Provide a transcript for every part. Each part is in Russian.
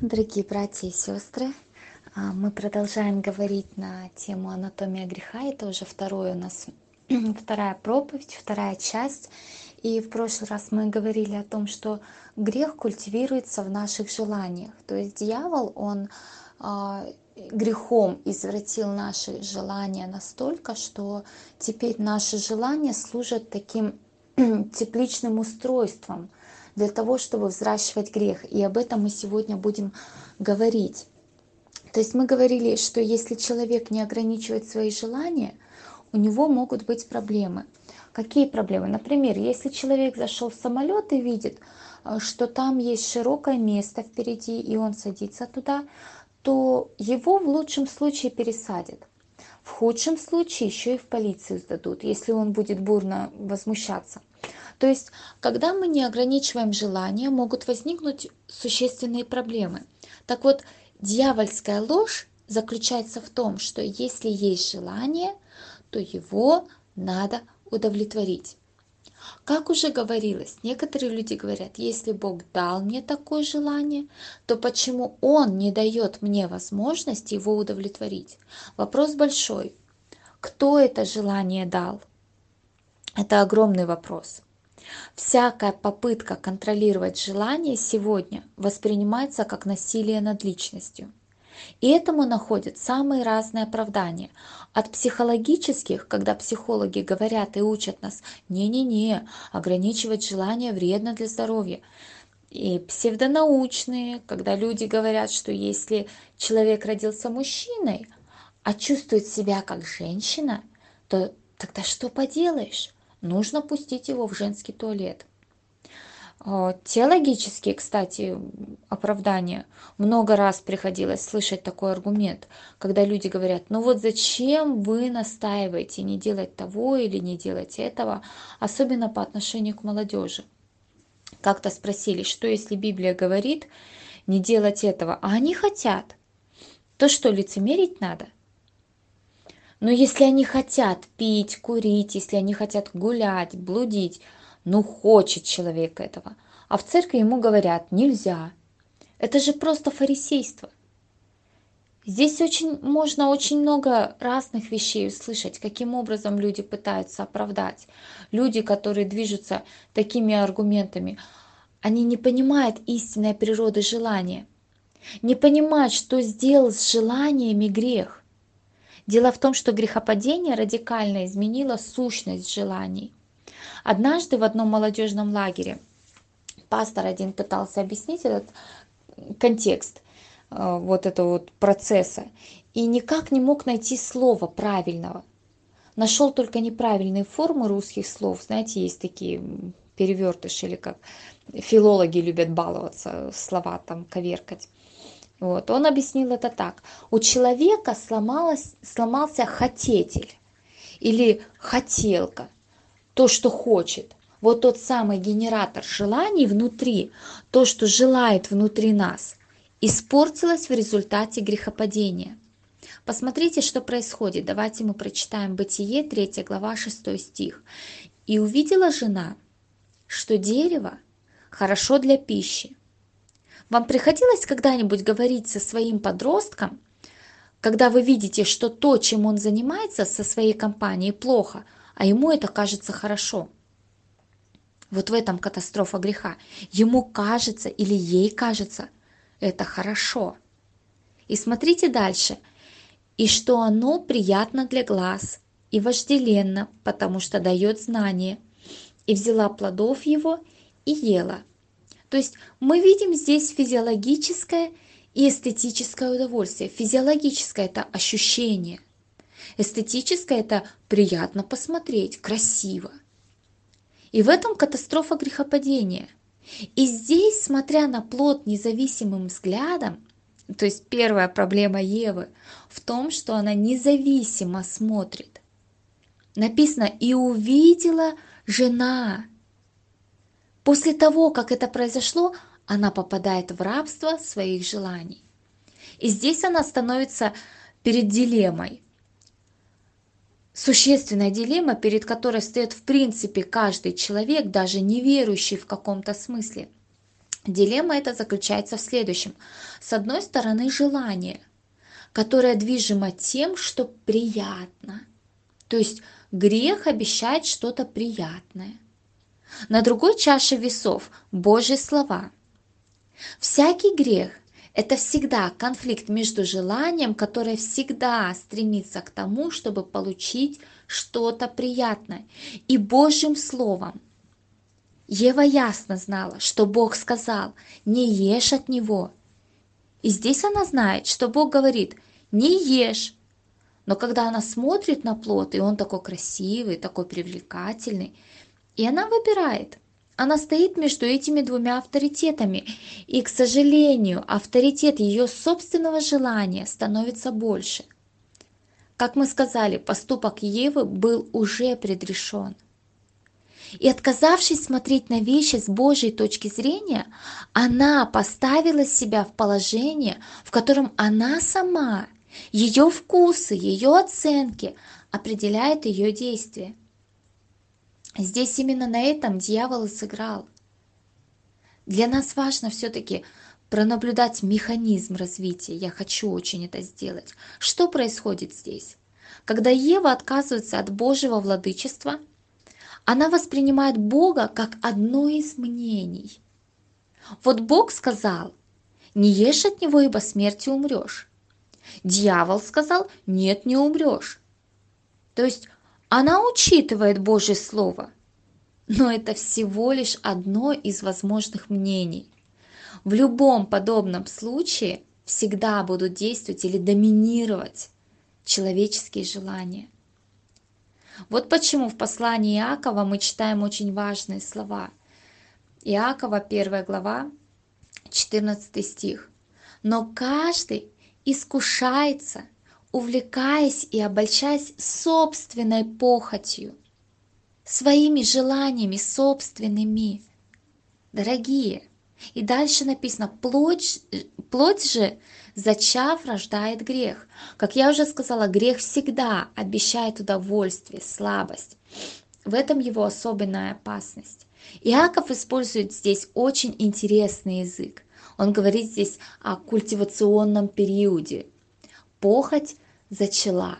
дорогие братья и сестры! Мы продолжаем говорить на тему анатомия греха. Это уже второй у нас, вторая проповедь, вторая часть. И в прошлый раз мы говорили о том, что грех культивируется в наших желаниях. То есть дьявол, он а, грехом извратил наши желания настолько, что теперь наши желания служат таким тепличным устройством для того, чтобы взращивать грех. И об этом мы сегодня будем говорить. То есть мы говорили, что если человек не ограничивает свои желания, у него могут быть проблемы. Какие проблемы? Например, если человек зашел в самолет и видит, э, что там есть широкое место впереди, и он садится туда, то его в лучшем случае пересадят. В худшем случае еще и в полицию сдадут, если он будет бурно возмущаться. То есть, когда мы не ограничиваем желания, могут возникнуть существенные проблемы. Так вот, дьявольская ложь заключается в том, что если есть желание, то его надо удовлетворить. Как уже говорилось, некоторые люди говорят, если Бог дал мне такое желание, то почему Он не дает мне возможности его удовлетворить? Вопрос большой. Кто это желание дал? Это огромный вопрос. Всякая попытка контролировать желание сегодня воспринимается как насилие над личностью. И этому находят самые разные оправдания. От психологических, когда психологи говорят и учат нас, не-не-не, ограничивать желание вредно для здоровья. И псевдонаучные, когда люди говорят, что если человек родился мужчиной, а чувствует себя как женщина, то тогда что поделаешь? Нужно пустить его в женский туалет. А, теологические, кстати, оправдания. Много раз приходилось слышать такой аргумент, когда люди говорят, ну вот зачем вы настаиваете не делать того или не делать этого, особенно по отношению к молодежи. Как-то спросили, что если Библия говорит не делать этого, а они хотят, то что, лицемерить надо? Но если они хотят пить, курить, если они хотят гулять, блудить, ну хочет человек этого, а в церкви ему говорят нельзя. Это же просто фарисейство. Здесь очень можно очень много разных вещей услышать, каким образом люди пытаются оправдать. Люди, которые движутся такими аргументами, они не понимают истинной природы желания, не понимают, что сделал с желаниями грех. Дело в том, что грехопадение радикально изменило сущность желаний. Однажды в одном молодежном лагере пастор один пытался объяснить этот контекст э, вот этого вот процесса и никак не мог найти слова правильного. Нашел только неправильные формы русских слов. Знаете, есть такие перевертыши или как филологи любят баловаться, слова там коверкать. Вот. Он объяснил это так. У человека сломалось, сломался хотетель или хотелка, то, что хочет. Вот тот самый генератор желаний внутри, то, что желает внутри нас, испортилось в результате грехопадения. Посмотрите, что происходит. Давайте мы прочитаем Бытие, 3 глава, 6 стих. «И увидела жена, что дерево хорошо для пищи, вам приходилось когда-нибудь говорить со своим подростком, когда вы видите, что то, чем он занимается со своей компанией, плохо, а ему это кажется хорошо? Вот в этом катастрофа греха. Ему кажется или ей кажется это хорошо. И смотрите дальше. И что оно приятно для глаз и вожделенно, потому что дает знание. И взяла плодов его и ела – то есть мы видим здесь физиологическое и эстетическое удовольствие. Физиологическое – это ощущение. Эстетическое – это приятно посмотреть, красиво. И в этом катастрофа грехопадения. И здесь, смотря на плод независимым взглядом, то есть первая проблема Евы в том, что она независимо смотрит. Написано, и увидела жена После того, как это произошло, она попадает в рабство своих желаний. И здесь она становится перед дилеммой. Существенная дилемма, перед которой стоит в принципе каждый человек, даже неверующий в каком-то смысле. Дилемма эта заключается в следующем. С одной стороны, желание, которое движимо тем, что приятно. То есть грех обещает что-то приятное. На другой чаше весов Божьи слова. Всякий грех – это всегда конфликт между желанием, которое всегда стремится к тому, чтобы получить что-то приятное, и Божьим Словом. Ева ясно знала, что Бог сказал «не ешь от него». И здесь она знает, что Бог говорит «не ешь». Но когда она смотрит на плод, и он такой красивый, такой привлекательный, и она выбирает. Она стоит между этими двумя авторитетами. И, к сожалению, авторитет ее собственного желания становится больше. Как мы сказали, поступок Евы был уже предрешен. И отказавшись смотреть на вещи с Божьей точки зрения, она поставила себя в положение, в котором она сама, ее вкусы, ее оценки определяют ее действия. Здесь именно на этом дьявол и сыграл. Для нас важно все-таки пронаблюдать механизм развития. Я хочу очень это сделать. Что происходит здесь? Когда Ева отказывается от Божьего владычества, она воспринимает Бога как одно из мнений. Вот Бог сказал, не ешь от него, ибо смертью умрешь. Дьявол сказал, нет, не умрешь. То есть она учитывает Божье Слово, но это всего лишь одно из возможных мнений. В любом подобном случае всегда будут действовать или доминировать человеческие желания. Вот почему в послании Иакова мы читаем очень важные слова. Иакова, 1 глава, 14 стих. «Но каждый искушается, увлекаясь и обольщаясь собственной похотью, своими желаниями собственными. Дорогие, и дальше написано, плоть, плоть же, зачав, рождает грех. Как я уже сказала, грех всегда обещает удовольствие, слабость. В этом его особенная опасность. Иаков использует здесь очень интересный язык. Он говорит здесь о культивационном периоде. Похоть зачала.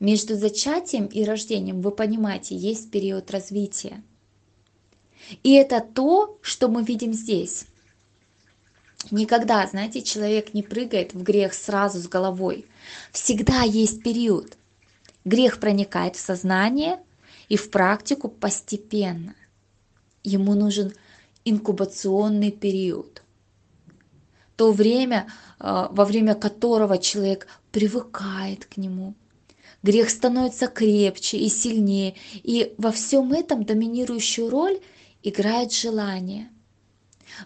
Между зачатием и рождением, вы понимаете, есть период развития. И это то, что мы видим здесь. Никогда, знаете, человек не прыгает в грех сразу с головой. Всегда есть период. Грех проникает в сознание и в практику постепенно. Ему нужен инкубационный период. То время, э, во время которого человек привыкает к нему. Грех становится крепче и сильнее, и во всем этом доминирующую роль играет желание –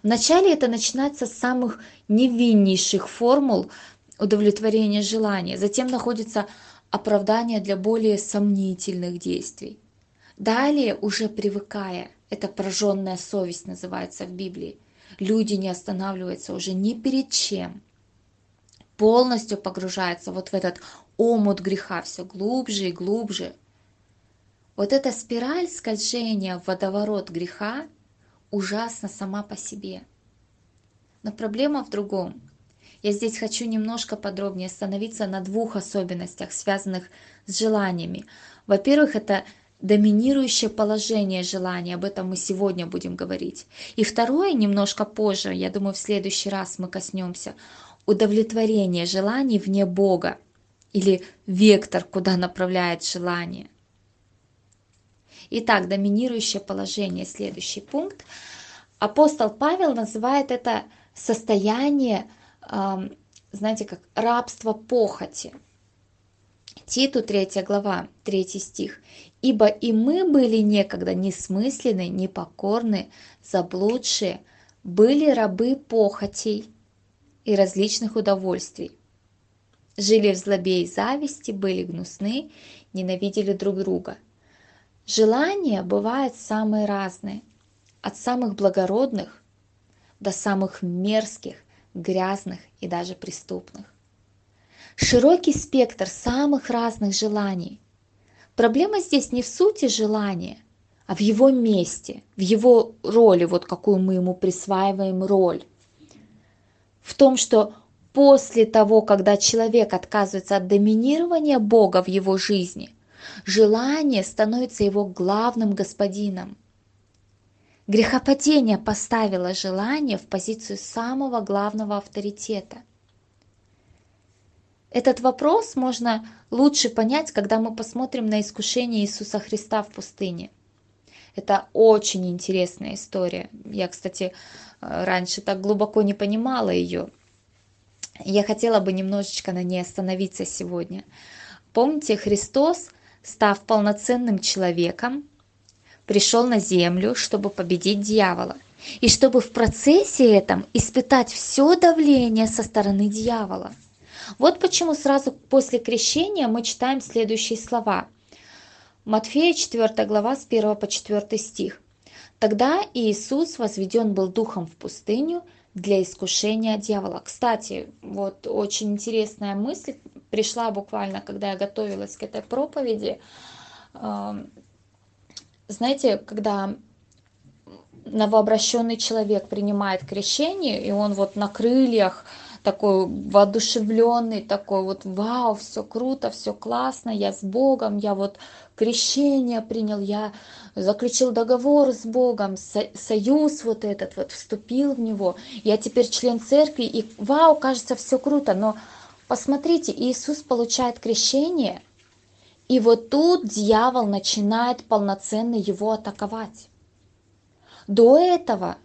Вначале это начинается с самых невиннейших формул удовлетворения желания, затем находится оправдание для более сомнительных действий. Далее, уже привыкая, это прожженная совесть называется в Библии, люди не останавливаются уже ни перед чем, полностью погружаются вот в этот омут греха все глубже и глубже. Вот эта спираль скольжения в водоворот греха – ужасна сама по себе. Но проблема в другом. Я здесь хочу немножко подробнее остановиться на двух особенностях, связанных с желаниями. Во-первых, это доминирующее положение желания, об этом мы сегодня будем говорить. И второе, немножко позже, я думаю, в следующий раз мы коснемся, удовлетворение желаний вне Бога или вектор, куда направляет желание. Итак, доминирующее положение, следующий пункт. Апостол Павел называет это состояние, знаете, как рабство похоти. Титу 3 глава, 3 стих. «Ибо и мы были некогда несмысленны, непокорны, заблудшие, были рабы похотей и различных удовольствий. Жили в злобе и зависти, были гнусны, ненавидели друг друга. Желания бывают самые разные, от самых благородных до самых мерзких, грязных и даже преступных. Широкий спектр самых разных желаний. Проблема здесь не в сути желания, а в его месте, в его роли, вот какую мы ему присваиваем роль. В том, что после того, когда человек отказывается от доминирования Бога в его жизни, желание становится его главным господином. Грехопадение поставило желание в позицию самого главного авторитета. Этот вопрос можно лучше понять, когда мы посмотрим на искушение Иисуса Христа в пустыне. Это очень интересная история. Я, кстати, раньше так глубоко не понимала ее. Я хотела бы немножечко на ней остановиться сегодня. Помните, Христос, став полноценным человеком, пришел на землю, чтобы победить дьявола. И чтобы в процессе этом испытать все давление со стороны дьявола. Вот почему сразу после крещения мы читаем следующие слова. Матфея 4 глава с 1 по 4 стих. Тогда Иисус возведен был духом в пустыню для искушения дьявола. Кстати, вот очень интересная мысль пришла буквально, когда я готовилась к этой проповеди. Знаете, когда новообращенный человек принимает крещение, и он вот на крыльях такой воодушевленный, такой вот вау, все круто, все классно, я с Богом, я вот крещение принял, я заключил договор с Богом, со союз вот этот вот, вступил в него, я теперь член церкви, и вау, кажется, все круто, но посмотрите, Иисус получает крещение, и вот тут дьявол начинает полноценно его атаковать. До этого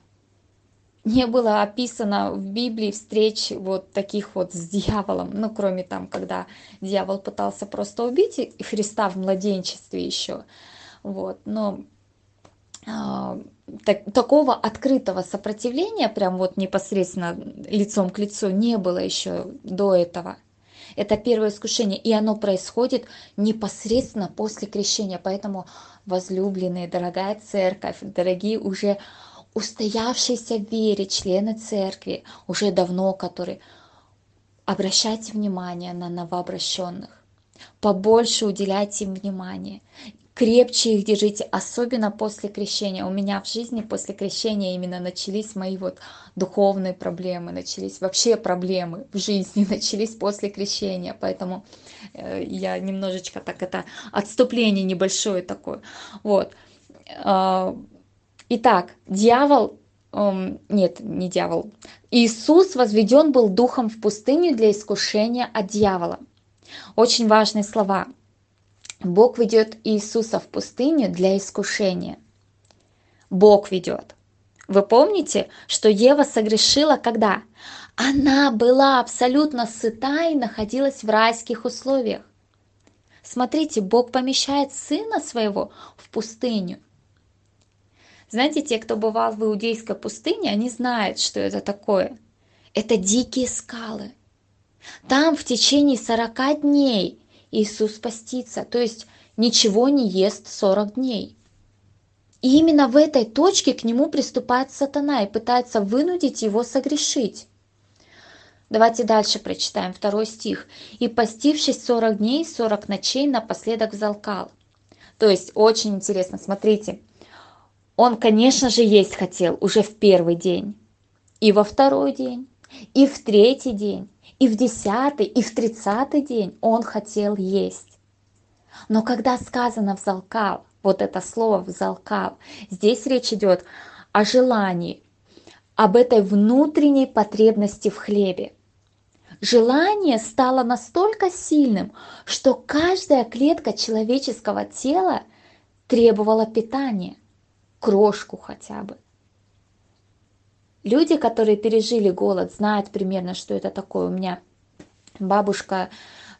не было описано в Библии встреч вот таких вот с дьяволом, ну, кроме там, когда дьявол пытался просто убить Христа в младенчестве еще, вот, но э, так, такого открытого сопротивления, прям вот непосредственно лицом к лицу, не было еще до этого. Это первое искушение, и оно происходит непосредственно после крещения, поэтому возлюбленные, дорогая церковь, дорогие уже устоявшиеся в вере члены церкви, уже давно которые, обращайте внимание на новообращенных. Побольше уделяйте им внимание. Крепче их держите, особенно после крещения. У меня в жизни после крещения именно начались мои вот духовные проблемы, начались вообще проблемы в жизни, начались после крещения. Поэтому э, я немножечко так это отступление небольшое такое. Вот а, Итак, дьявол, эм, нет, не дьявол, Иисус возведен был духом в пустыню для искушения от дьявола. Очень важные слова. Бог ведет Иисуса в пустыню для искушения. Бог ведет. Вы помните, что Ева согрешила когда? Она была абсолютно сыта и находилась в райских условиях. Смотрите, Бог помещает Сына Своего в пустыню. Знаете, те, кто бывал в Иудейской пустыне, они знают, что это такое. Это дикие скалы. Там в течение 40 дней Иисус постится, то есть ничего не ест 40 дней. И именно в этой точке к нему приступает сатана и пытается вынудить его согрешить. Давайте дальше прочитаем второй стих. «И постившись 40 дней, 40 ночей, напоследок взалкал». То есть очень интересно, смотрите, он, конечно же, есть хотел уже в первый день, и во второй день, и в третий день, и в десятый, и в тридцатый день он хотел есть. Но когда сказано «взалкал», вот это слово «взалкал», здесь речь идет о желании, об этой внутренней потребности в хлебе. Желание стало настолько сильным, что каждая клетка человеческого тела требовала питания – крошку хотя бы. Люди, которые пережили голод, знают примерно, что это такое. У меня бабушка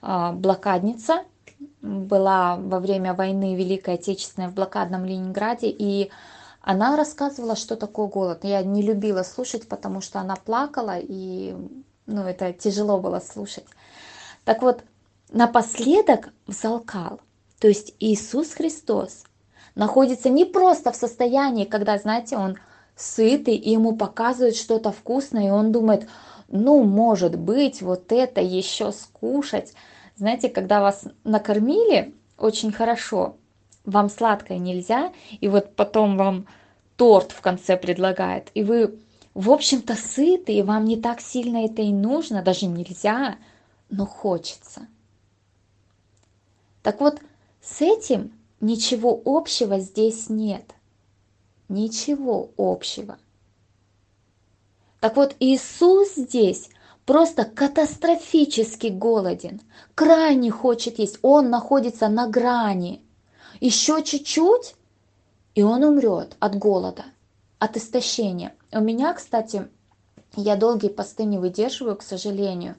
э, блокадница была во время войны Великой Отечественной в блокадном Ленинграде, и она рассказывала, что такое голод. Я не любила слушать, потому что она плакала, и ну, это тяжело было слушать. Так вот, напоследок взалкал. То есть Иисус Христос находится не просто в состоянии, когда, знаете, он сытый, и ему показывают что-то вкусное, и он думает, ну, может быть, вот это еще скушать. Знаете, когда вас накормили очень хорошо, вам сладкое нельзя, и вот потом вам торт в конце предлагает, и вы, в общем-то, сыты, и вам не так сильно это и нужно, даже нельзя, но хочется. Так вот, с этим ничего общего здесь нет. Ничего общего. Так вот, Иисус здесь просто катастрофически голоден, крайне хочет есть, он находится на грани. Еще чуть-чуть, и он умрет от голода, от истощения. У меня, кстати, я долгие посты не выдерживаю, к сожалению.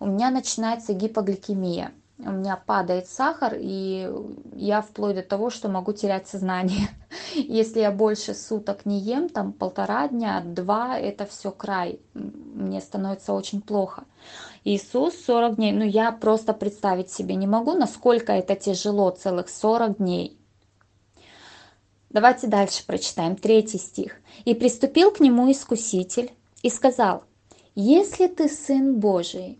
У меня начинается гипогликемия. У меня падает сахар, и я вплоть до того, что могу терять сознание. Если я больше суток не ем, там полтора дня, два, это все край. Мне становится очень плохо. Иисус 40 дней, ну я просто представить себе не могу, насколько это тяжело, целых 40 дней. Давайте дальше прочитаем, третий стих. «И приступил к нему искуситель и сказал, «Если ты сын Божий,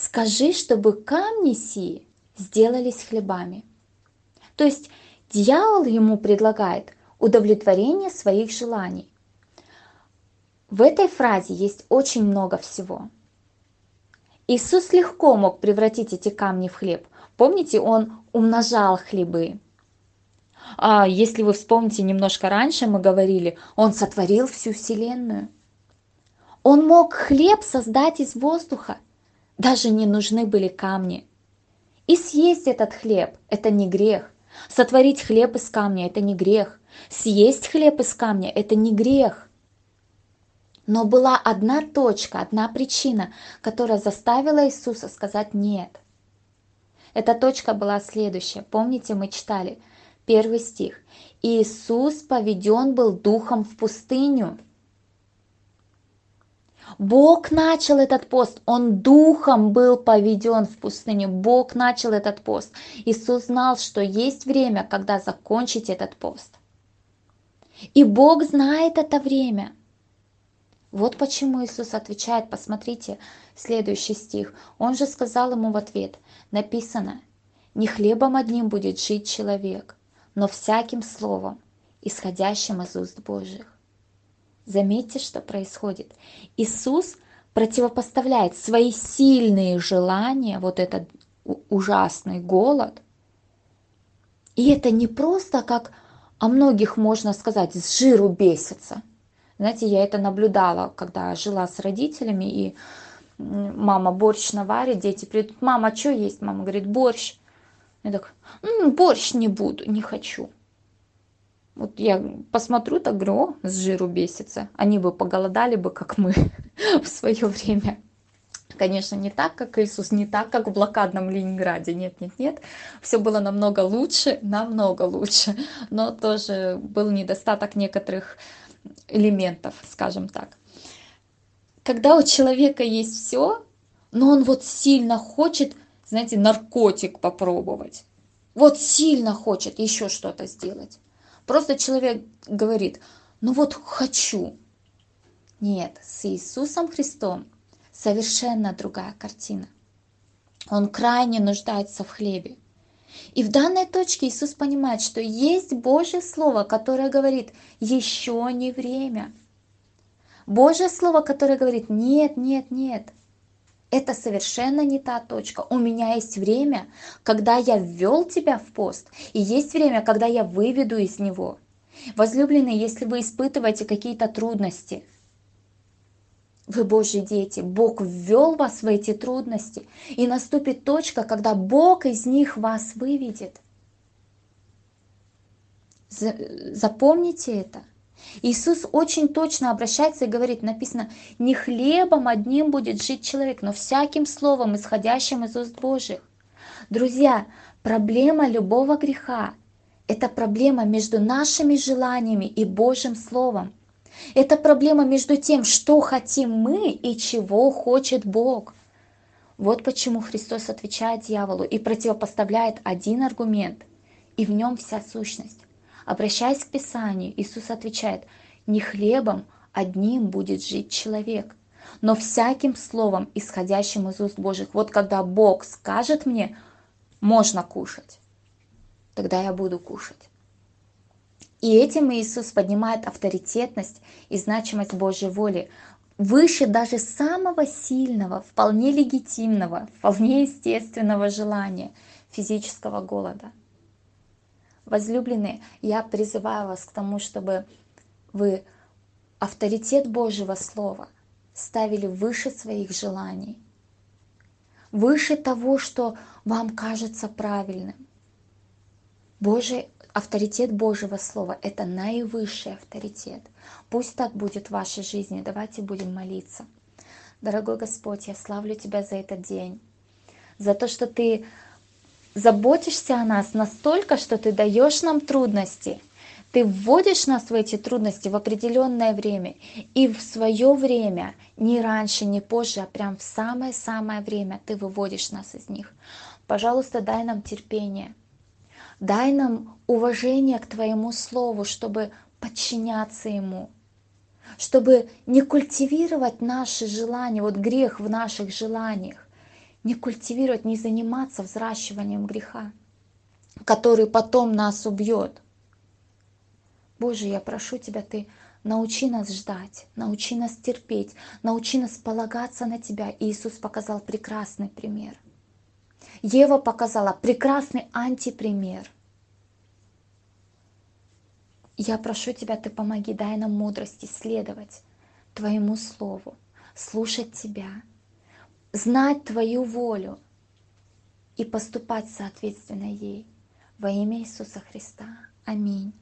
скажи, чтобы камни сии сделались хлебами». То есть дьявол ему предлагает удовлетворение своих желаний. В этой фразе есть очень много всего. Иисус легко мог превратить эти камни в хлеб. Помните, он умножал хлебы. А если вы вспомните немножко раньше, мы говорили, он сотворил всю Вселенную. Он мог хлеб создать из воздуха. Даже не нужны были камни. И съесть этот хлеб – это не грех. Сотворить хлеб из камня – это не грех. Съесть хлеб из камня – это не грех. Но была одна точка, одна причина, которая заставила Иисуса сказать «нет». Эта точка была следующая. Помните, мы читали – Первый стих. Иисус поведен был духом в пустыню. Бог начал этот пост, Он духом был поведен в пустыню, Бог начал этот пост. Иисус знал, что есть время, когда закончить этот пост. И Бог знает это время. Вот почему Иисус отвечает, посмотрите, следующий стих. Он же сказал ему в ответ, написано, не хлебом одним будет жить человек, но всяким словом, исходящим из уст Божьих. Заметьте, что происходит. Иисус противопоставляет свои сильные желания, вот этот ужасный голод. И это не просто как о многих можно сказать, с жиру бесится. Знаете, я это наблюдала, когда жила с родителями, и мама борщ наварит, дети придут, мама, что есть? Мама говорит, борщ. Я так, М, борщ не буду, не хочу. Вот я посмотрю, так говорю, о, с жиру бесится. Они бы поголодали бы, как мы в свое время. Конечно, не так, как Иисус, не так, как в блокадном Ленинграде. Нет, нет, нет. Все было намного лучше, намного лучше. Но тоже был недостаток некоторых элементов, скажем так. Когда у человека есть все, но он вот сильно хочет знаете, наркотик попробовать. Вот сильно хочет еще что-то сделать. Просто человек говорит, ну вот хочу. Нет, с Иисусом Христом совершенно другая картина. Он крайне нуждается в хлебе. И в данной точке Иисус понимает, что есть Божье Слово, которое говорит, еще не время. Божье Слово, которое говорит, нет, нет, нет, это совершенно не та точка. У меня есть время, когда я ввел тебя в пост, и есть время, когда я выведу из него. Возлюбленные, если вы испытываете какие-то трудности, вы Божьи дети, Бог ввел вас в эти трудности, и наступит точка, когда Бог из них вас выведет. Запомните это. Иисус очень точно обращается и говорит, написано, не хлебом одним будет жить человек, но всяким словом, исходящим из уст Божьих. Друзья, проблема любого греха – это проблема между нашими желаниями и Божьим Словом. Это проблема между тем, что хотим мы и чего хочет Бог. Вот почему Христос отвечает дьяволу и противопоставляет один аргумент, и в нем вся сущность. Обращаясь к Писанию, Иисус отвечает, не хлебом одним будет жить человек, но всяким словом, исходящим из уст Божьих. Вот когда Бог скажет мне, можно кушать, тогда я буду кушать. И этим Иисус поднимает авторитетность и значимость Божьей воли выше даже самого сильного, вполне легитимного, вполне естественного желания физического голода. Возлюбленные, я призываю вас к тому, чтобы вы авторитет Божьего Слова ставили выше своих желаний, выше того, что вам кажется правильным. Божий авторитет Божьего Слова – это наивысший авторитет. Пусть так будет в вашей жизни. Давайте будем молиться. Дорогой Господь, я славлю Тебя за этот день, за то, что Ты заботишься о нас настолько, что Ты даешь нам трудности. Ты вводишь нас в эти трудности в определенное время. И в свое время, не раньше, не позже, а прям в самое-самое время Ты выводишь нас из них. Пожалуйста, дай нам терпение. Дай нам уважение к Твоему Слову, чтобы подчиняться Ему, чтобы не культивировать наши желания, вот грех в наших желаниях, не культивировать, не заниматься взращиванием греха, который потом нас убьет. Боже, я прошу Тебя, Ты научи нас ждать, научи нас терпеть, научи нас полагаться на Тебя. Иисус показал прекрасный пример. Ева показала прекрасный антипример. Я прошу Тебя, Ты помоги, дай нам мудрости следовать Твоему Слову, слушать Тебя, знать Твою волю и поступать соответственно ей. Во имя Иисуса Христа. Аминь.